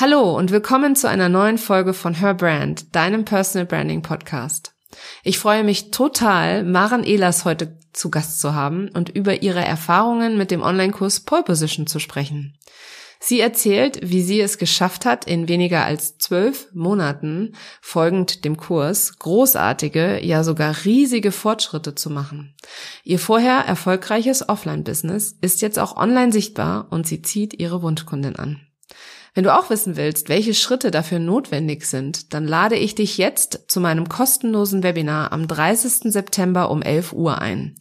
Hallo und willkommen zu einer neuen Folge von Her Brand, deinem Personal Branding Podcast. Ich freue mich total, Maren Ehlers heute zu Gast zu haben und über ihre Erfahrungen mit dem Online-Kurs Pole Position zu sprechen. Sie erzählt, wie sie es geschafft hat, in weniger als zwölf Monaten folgend dem Kurs großartige, ja sogar riesige Fortschritte zu machen. Ihr vorher erfolgreiches Offline-Business ist jetzt auch online sichtbar und sie zieht ihre Wunschkundin an. Wenn du auch wissen willst, welche Schritte dafür notwendig sind, dann lade ich dich jetzt zu meinem kostenlosen Webinar am 30. September um 11 Uhr ein.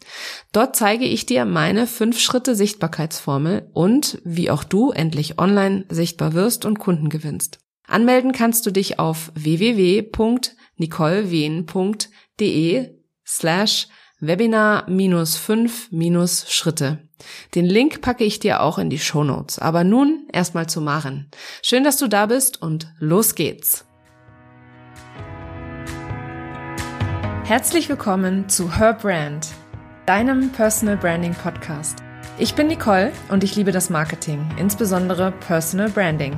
Dort zeige ich dir meine 5 Schritte Sichtbarkeitsformel und wie auch du endlich online sichtbar wirst und Kunden gewinnst. Anmelden kannst du dich auf www.nicolewehn.de slash Webinar minus 5 minus Schritte. Den Link packe ich dir auch in die Show Notes. Aber nun erstmal zu Maren. Schön, dass du da bist und los geht's. Herzlich willkommen zu Her Brand, deinem Personal Branding Podcast. Ich bin Nicole und ich liebe das Marketing, insbesondere Personal Branding.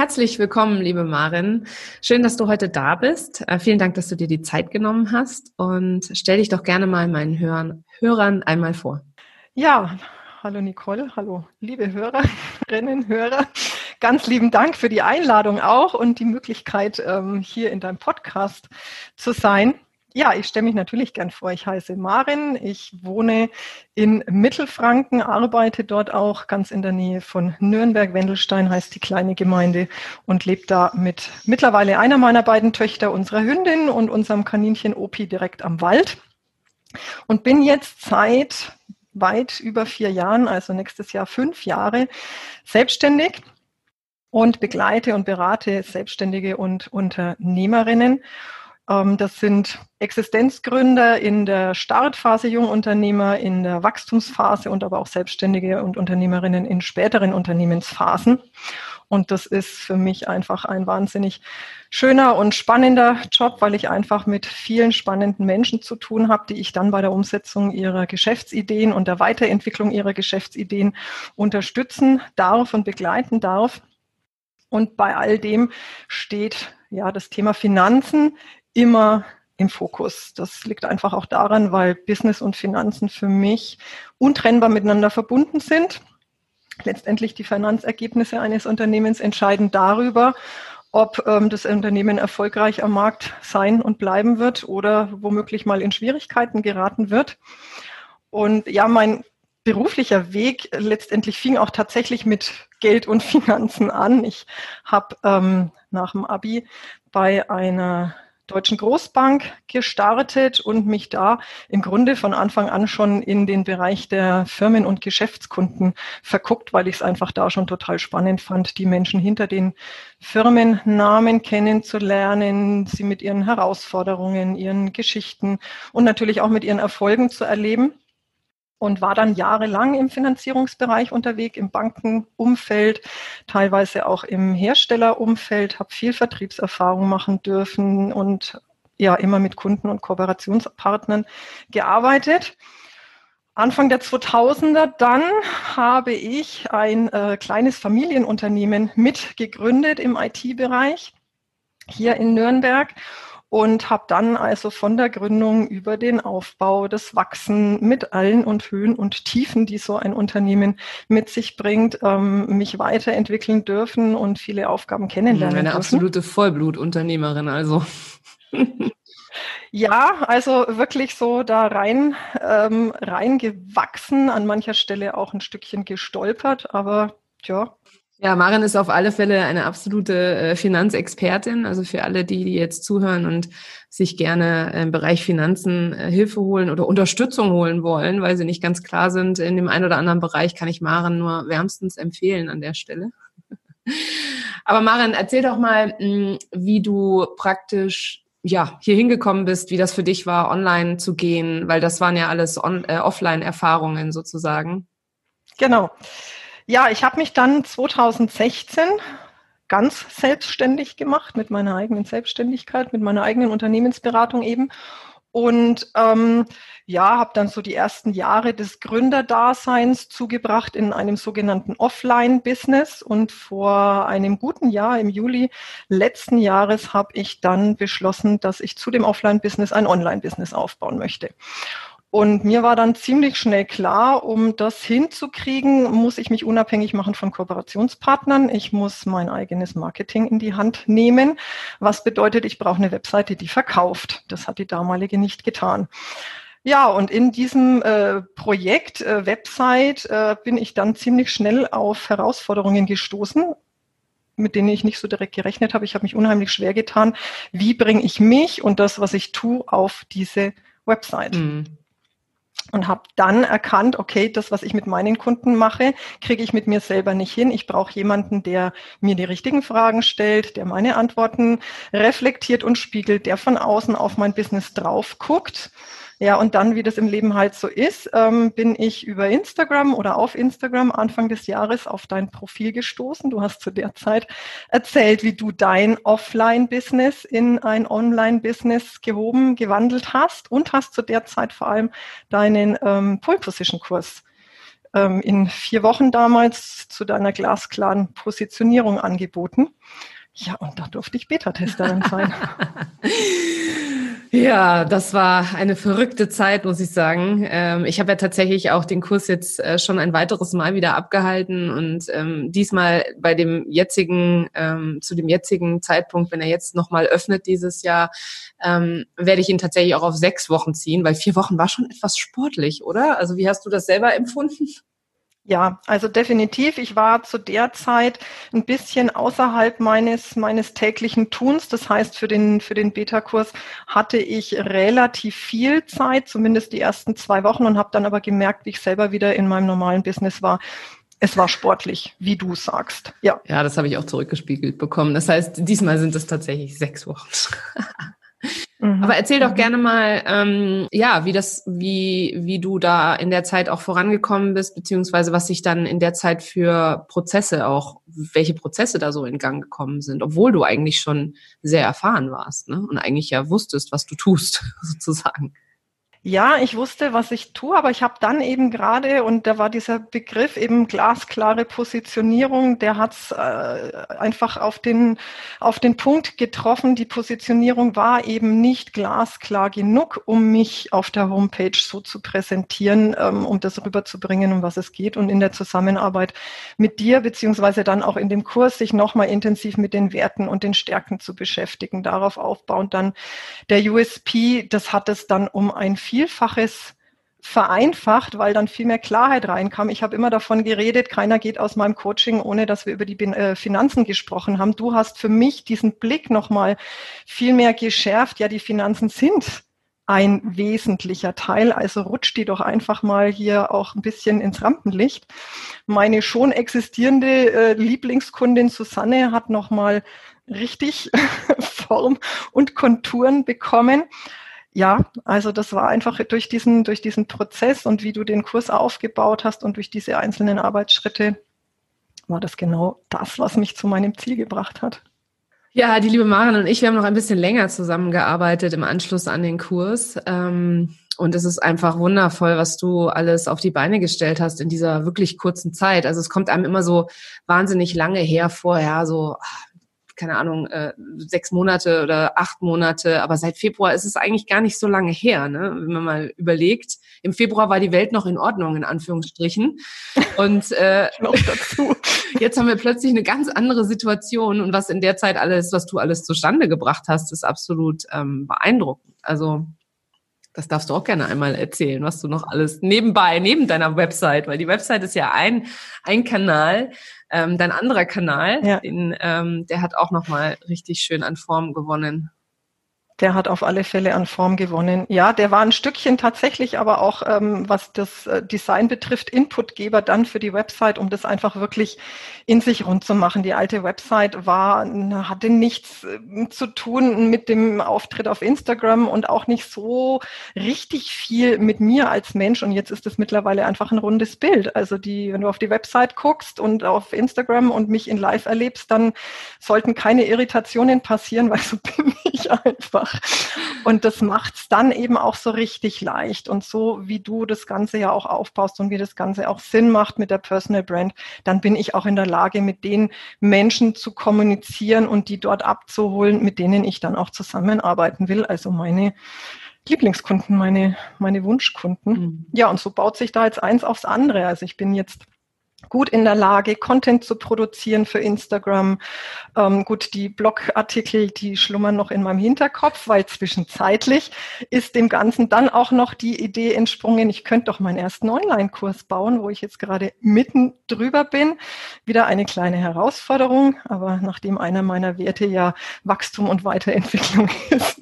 Herzlich willkommen, liebe Marin. Schön, dass du heute da bist. Äh, vielen Dank, dass du dir die Zeit genommen hast und stell dich doch gerne mal meinen Hörern, Hörern einmal vor. Ja, hallo Nicole, hallo liebe Hörerinnen, Hörer. Ganz lieben Dank für die Einladung auch und die Möglichkeit, ähm, hier in deinem Podcast zu sein. Ja, ich stelle mich natürlich gern vor. Ich heiße Marin. Ich wohne in Mittelfranken, arbeite dort auch ganz in der Nähe von Nürnberg. Wendelstein heißt die kleine Gemeinde und lebe da mit mittlerweile einer meiner beiden Töchter, unserer Hündin und unserem Kaninchen Opi direkt am Wald. Und bin jetzt seit weit über vier Jahren, also nächstes Jahr fünf Jahre, selbstständig und begleite und berate Selbstständige und Unternehmerinnen das sind Existenzgründer in der Startphase Jungunternehmer, in der Wachstumsphase und aber auch Selbstständige und Unternehmerinnen in späteren Unternehmensphasen. Und das ist für mich einfach ein wahnsinnig schöner und spannender Job, weil ich einfach mit vielen spannenden Menschen zu tun habe, die ich dann bei der Umsetzung ihrer Geschäftsideen und der Weiterentwicklung ihrer Geschäftsideen unterstützen darf und begleiten darf. Und bei all dem steht ja das Thema Finanzen immer im Fokus. Das liegt einfach auch daran, weil Business und Finanzen für mich untrennbar miteinander verbunden sind. Letztendlich die Finanzergebnisse eines Unternehmens entscheiden darüber, ob ähm, das Unternehmen erfolgreich am Markt sein und bleiben wird oder womöglich mal in Schwierigkeiten geraten wird. Und ja, mein beruflicher Weg letztendlich fing auch tatsächlich mit Geld und Finanzen an. Ich habe ähm, nach dem Abi bei einer Deutschen Großbank gestartet und mich da im Grunde von Anfang an schon in den Bereich der Firmen- und Geschäftskunden verguckt, weil ich es einfach da schon total spannend fand, die Menschen hinter den Firmennamen kennenzulernen, sie mit ihren Herausforderungen, ihren Geschichten und natürlich auch mit ihren Erfolgen zu erleben und war dann jahrelang im Finanzierungsbereich unterwegs, im Bankenumfeld, teilweise auch im Herstellerumfeld, habe viel Vertriebserfahrung machen dürfen und ja immer mit Kunden und Kooperationspartnern gearbeitet. Anfang der 2000er dann habe ich ein äh, kleines Familienunternehmen mitgegründet im IT-Bereich hier in Nürnberg und habe dann also von der Gründung über den Aufbau, das Wachsen mit allen und Höhen und Tiefen, die so ein Unternehmen mit sich bringt, ähm, mich weiterentwickeln dürfen und viele Aufgaben kennenlernen Eine dürfen. absolute Vollblutunternehmerin also. Ja, also wirklich so da rein ähm, reingewachsen, an mancher Stelle auch ein Stückchen gestolpert, aber ja, ja, Maren ist auf alle Fälle eine absolute äh, Finanzexpertin. Also für alle, die, jetzt zuhören und sich gerne im Bereich Finanzen äh, Hilfe holen oder Unterstützung holen wollen, weil sie nicht ganz klar sind in dem einen oder anderen Bereich, kann ich Maren nur wärmstens empfehlen an der Stelle. Aber Maren, erzähl doch mal, hm, wie du praktisch ja, hier hingekommen bist, wie das für dich war, online zu gehen, weil das waren ja alles äh, Offline-Erfahrungen sozusagen. Genau. Ja, ich habe mich dann 2016 ganz selbstständig gemacht mit meiner eigenen Selbstständigkeit, mit meiner eigenen Unternehmensberatung eben und ähm, ja, habe dann so die ersten Jahre des Gründerdaseins zugebracht in einem sogenannten Offline-Business. Und vor einem guten Jahr, im Juli letzten Jahres, habe ich dann beschlossen, dass ich zu dem Offline-Business ein Online-Business aufbauen möchte. Und mir war dann ziemlich schnell klar, um das hinzukriegen, muss ich mich unabhängig machen von Kooperationspartnern. Ich muss mein eigenes Marketing in die Hand nehmen. Was bedeutet, ich brauche eine Webseite, die verkauft. Das hat die damalige nicht getan. Ja, und in diesem äh, Projekt äh, Website äh, bin ich dann ziemlich schnell auf Herausforderungen gestoßen, mit denen ich nicht so direkt gerechnet habe. Ich habe mich unheimlich schwer getan. Wie bringe ich mich und das, was ich tue, auf diese Website? Mhm und habe dann erkannt, okay, das, was ich mit meinen Kunden mache, kriege ich mit mir selber nicht hin. Ich brauche jemanden, der mir die richtigen Fragen stellt, der meine Antworten reflektiert und spiegelt, der von außen auf mein Business drauf guckt ja, und dann, wie das im Leben halt so ist, ähm, bin ich über Instagram oder auf Instagram Anfang des Jahres auf dein Profil gestoßen. Du hast zu der Zeit erzählt, wie du dein Offline-Business in ein Online-Business gehoben, gewandelt hast und hast zu der Zeit vor allem deinen ähm, Pole-Position-Kurs ähm, in vier Wochen damals zu deiner glasklaren Positionierung angeboten. Ja, und da durfte ich Beta-Testerin sein. Ja, das war eine verrückte Zeit, muss ich sagen. Ähm, ich habe ja tatsächlich auch den Kurs jetzt äh, schon ein weiteres Mal wieder abgehalten und ähm, diesmal bei dem jetzigen, ähm, zu dem jetzigen Zeitpunkt, wenn er jetzt nochmal öffnet dieses Jahr, ähm, werde ich ihn tatsächlich auch auf sechs Wochen ziehen, weil vier Wochen war schon etwas sportlich, oder? Also wie hast du das selber empfunden? Ja, also definitiv. Ich war zu der Zeit ein bisschen außerhalb meines, meines täglichen Tuns. Das heißt, für den, für den Beta-Kurs hatte ich relativ viel Zeit, zumindest die ersten zwei Wochen und habe dann aber gemerkt, wie ich selber wieder in meinem normalen Business war. Es war sportlich, wie du sagst. Ja. Ja, das habe ich auch zurückgespiegelt bekommen. Das heißt, diesmal sind es tatsächlich sechs Wochen. Mhm. Aber erzähl doch mhm. gerne mal, ähm, ja, wie das, wie, wie du da in der Zeit auch vorangekommen bist, beziehungsweise was sich dann in der Zeit für Prozesse auch, welche Prozesse da so in Gang gekommen sind, obwohl du eigentlich schon sehr erfahren warst, ne? Und eigentlich ja wusstest, was du tust, sozusagen. Ja, ich wusste, was ich tue, aber ich habe dann eben gerade, und da war dieser Begriff eben glasklare Positionierung, der hat es äh, einfach auf den, auf den Punkt getroffen. Die Positionierung war eben nicht glasklar genug, um mich auf der Homepage so zu präsentieren, ähm, um das rüberzubringen, um was es geht. Und in der Zusammenarbeit mit dir, beziehungsweise dann auch in dem Kurs, sich nochmal intensiv mit den Werten und den Stärken zu beschäftigen, darauf aufbauend dann der USP, das hat es dann um ein Vielfaches vereinfacht, weil dann viel mehr Klarheit reinkam. Ich habe immer davon geredet, keiner geht aus meinem Coaching, ohne dass wir über die äh, Finanzen gesprochen haben. Du hast für mich diesen Blick nochmal viel mehr geschärft. Ja, die Finanzen sind ein wesentlicher Teil. Also rutscht die doch einfach mal hier auch ein bisschen ins Rampenlicht. Meine schon existierende äh, Lieblingskundin Susanne hat nochmal richtig Form und Konturen bekommen ja, also das war einfach durch diesen, durch diesen Prozess und wie du den Kurs aufgebaut hast und durch diese einzelnen Arbeitsschritte war das genau das, was mich zu meinem Ziel gebracht hat. Ja, die liebe Maren und ich, wir haben noch ein bisschen länger zusammengearbeitet im Anschluss an den Kurs. Ähm, und es ist einfach wundervoll, was du alles auf die Beine gestellt hast in dieser wirklich kurzen Zeit. Also es kommt einem immer so wahnsinnig lange her vorher, so keine Ahnung, äh, sechs Monate oder acht Monate, aber seit Februar ist es eigentlich gar nicht so lange her, ne? wenn man mal überlegt. Im Februar war die Welt noch in Ordnung, in Anführungsstrichen. Und äh, jetzt haben wir plötzlich eine ganz andere Situation und was in der Zeit alles, was du alles zustande gebracht hast, ist absolut ähm, beeindruckend. Also das darfst du auch gerne einmal erzählen, was du noch alles nebenbei, neben deiner Website, weil die Website ist ja ein, ein Kanal, ähm, dein anderer Kanal, ja. den, ähm, der hat auch nochmal richtig schön an Form gewonnen. Der hat auf alle Fälle an Form gewonnen. Ja, der war ein Stückchen tatsächlich, aber auch ähm, was das äh, Design betrifft, Inputgeber dann für die Website, um das einfach wirklich in sich rund zu machen. Die alte Website war, hatte nichts äh, zu tun mit dem Auftritt auf Instagram und auch nicht so richtig viel mit mir als Mensch. Und jetzt ist es mittlerweile einfach ein rundes Bild. Also die, wenn du auf die Website guckst und auf Instagram und mich in Live erlebst, dann sollten keine Irritationen passieren, weil so bin ich einfach. Und das macht es dann eben auch so richtig leicht. Und so wie du das Ganze ja auch aufbaust und wie das Ganze auch Sinn macht mit der Personal Brand, dann bin ich auch in der Lage, mit den Menschen zu kommunizieren und die dort abzuholen, mit denen ich dann auch zusammenarbeiten will. Also meine Lieblingskunden, meine, meine Wunschkunden. Mhm. Ja, und so baut sich da jetzt eins aufs andere. Also ich bin jetzt gut in der Lage, Content zu produzieren für Instagram. Ähm, gut, die Blogartikel, die schlummern noch in meinem Hinterkopf, weil zwischenzeitlich ist dem Ganzen dann auch noch die Idee entsprungen, ich könnte doch meinen ersten Online-Kurs bauen, wo ich jetzt gerade mitten drüber bin. Wieder eine kleine Herausforderung, aber nachdem einer meiner Werte ja Wachstum und Weiterentwicklung ist,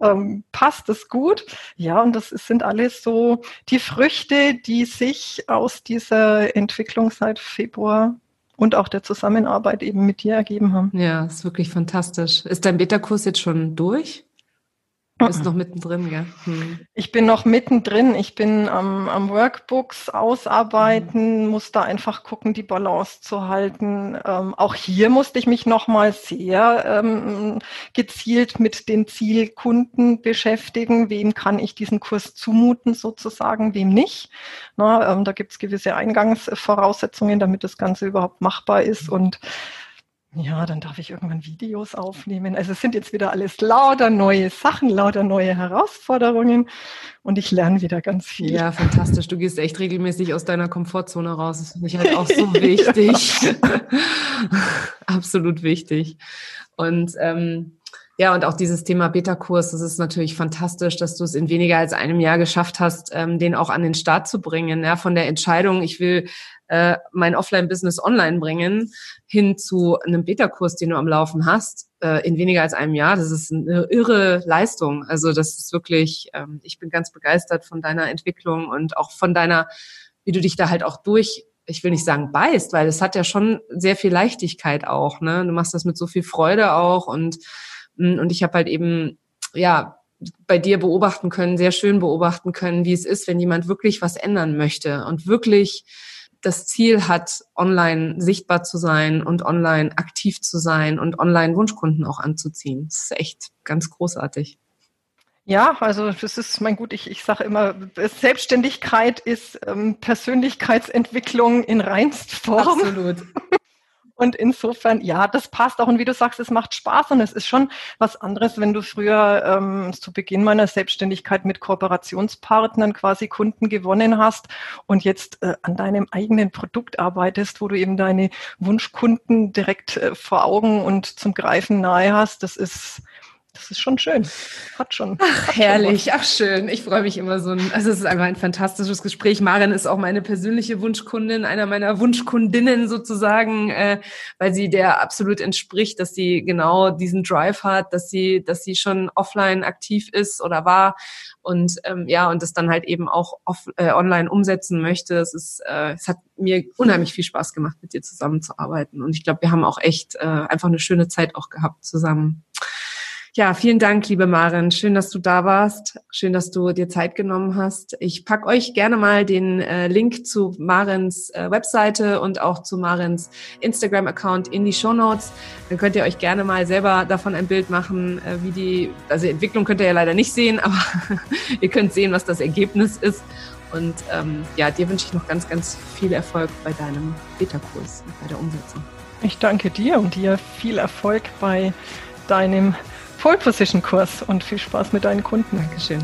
ähm, passt es gut. Ja, und das sind alles so die Früchte, die sich aus dieser Entwicklung seit Februar und auch der Zusammenarbeit eben mit dir ergeben haben. Ja, ist wirklich fantastisch. Ist dein Beta-Kurs jetzt schon durch? Du bist noch mittendrin, gell? Hm. Ich bin noch mittendrin. Ich bin am, am Workbooks ausarbeiten, mhm. muss da einfach gucken, die Balance zu halten. Ähm, auch hier musste ich mich nochmal sehr ähm, gezielt mit den Zielkunden beschäftigen. Wem kann ich diesen Kurs zumuten, sozusagen, wem nicht? Na, ähm, da gibt es gewisse Eingangsvoraussetzungen, damit das Ganze überhaupt machbar ist. Und ja, dann darf ich irgendwann Videos aufnehmen. Also es sind jetzt wieder alles lauter neue Sachen, lauter neue Herausforderungen und ich lerne wieder ganz viel. Ja, fantastisch. Du gehst echt regelmäßig aus deiner Komfortzone raus. Das finde ich halt auch so wichtig. Absolut wichtig. Und ähm, ja, und auch dieses Thema Beta-Kurs, das ist natürlich fantastisch, dass du es in weniger als einem Jahr geschafft hast, ähm, den auch an den Start zu bringen. Ja, von der Entscheidung, ich will äh, mein Offline-Business online bringen, hin zu einem Beta-Kurs, den du am Laufen hast, äh, in weniger als einem Jahr. Das ist eine irre Leistung. Also das ist wirklich, ähm, ich bin ganz begeistert von deiner Entwicklung und auch von deiner, wie du dich da halt auch durch ich will nicht sagen beißt, weil es hat ja schon sehr viel Leichtigkeit auch. Ne? Du machst das mit so viel Freude auch und und ich habe halt eben ja bei dir beobachten können, sehr schön beobachten können, wie es ist, wenn jemand wirklich was ändern möchte und wirklich das Ziel hat, online sichtbar zu sein und online aktiv zu sein und online Wunschkunden auch anzuziehen. Das ist echt ganz großartig. Ja, also das ist mein gut, ich, ich sage immer, Selbstständigkeit ist ähm, Persönlichkeitsentwicklung in Reinstform. Absolut. Und insofern, ja, das passt auch. Und wie du sagst, es macht Spaß und es ist schon was anderes, wenn du früher ähm, zu Beginn meiner Selbstständigkeit mit Kooperationspartnern quasi Kunden gewonnen hast und jetzt äh, an deinem eigenen Produkt arbeitest, wo du eben deine Wunschkunden direkt äh, vor Augen und zum Greifen nahe hast. Das ist das ist schon schön. Hat schon. Ach, hat herrlich. Schon Ach, schön. Ich freue mich immer so. Ein, also es ist einfach ein fantastisches Gespräch. Maren ist auch meine persönliche Wunschkundin, einer meiner Wunschkundinnen sozusagen, äh, weil sie der absolut entspricht, dass sie genau diesen Drive hat, dass sie, dass sie schon offline aktiv ist oder war und ähm, ja und das dann halt eben auch off, äh, online umsetzen möchte. Es ist, äh, es hat mir unheimlich viel Spaß gemacht, mit dir zusammenzuarbeiten und ich glaube, wir haben auch echt äh, einfach eine schöne Zeit auch gehabt zusammen. Ja, vielen Dank, liebe Maren. Schön, dass du da warst. Schön, dass du dir Zeit genommen hast. Ich pack euch gerne mal den äh, Link zu Marens äh, Webseite und auch zu Marens Instagram-Account in die Show Notes. Dann könnt ihr euch gerne mal selber davon ein Bild machen, äh, wie die, also die Entwicklung könnt ihr ja leider nicht sehen, aber ihr könnt sehen, was das Ergebnis ist. Und ähm, ja, dir wünsche ich noch ganz, ganz viel Erfolg bei deinem Beta-Kurs und bei der Umsetzung. Ich danke dir und dir viel Erfolg bei deinem Pole Position Kurs und viel Spaß mit deinen Kunden. Dankeschön.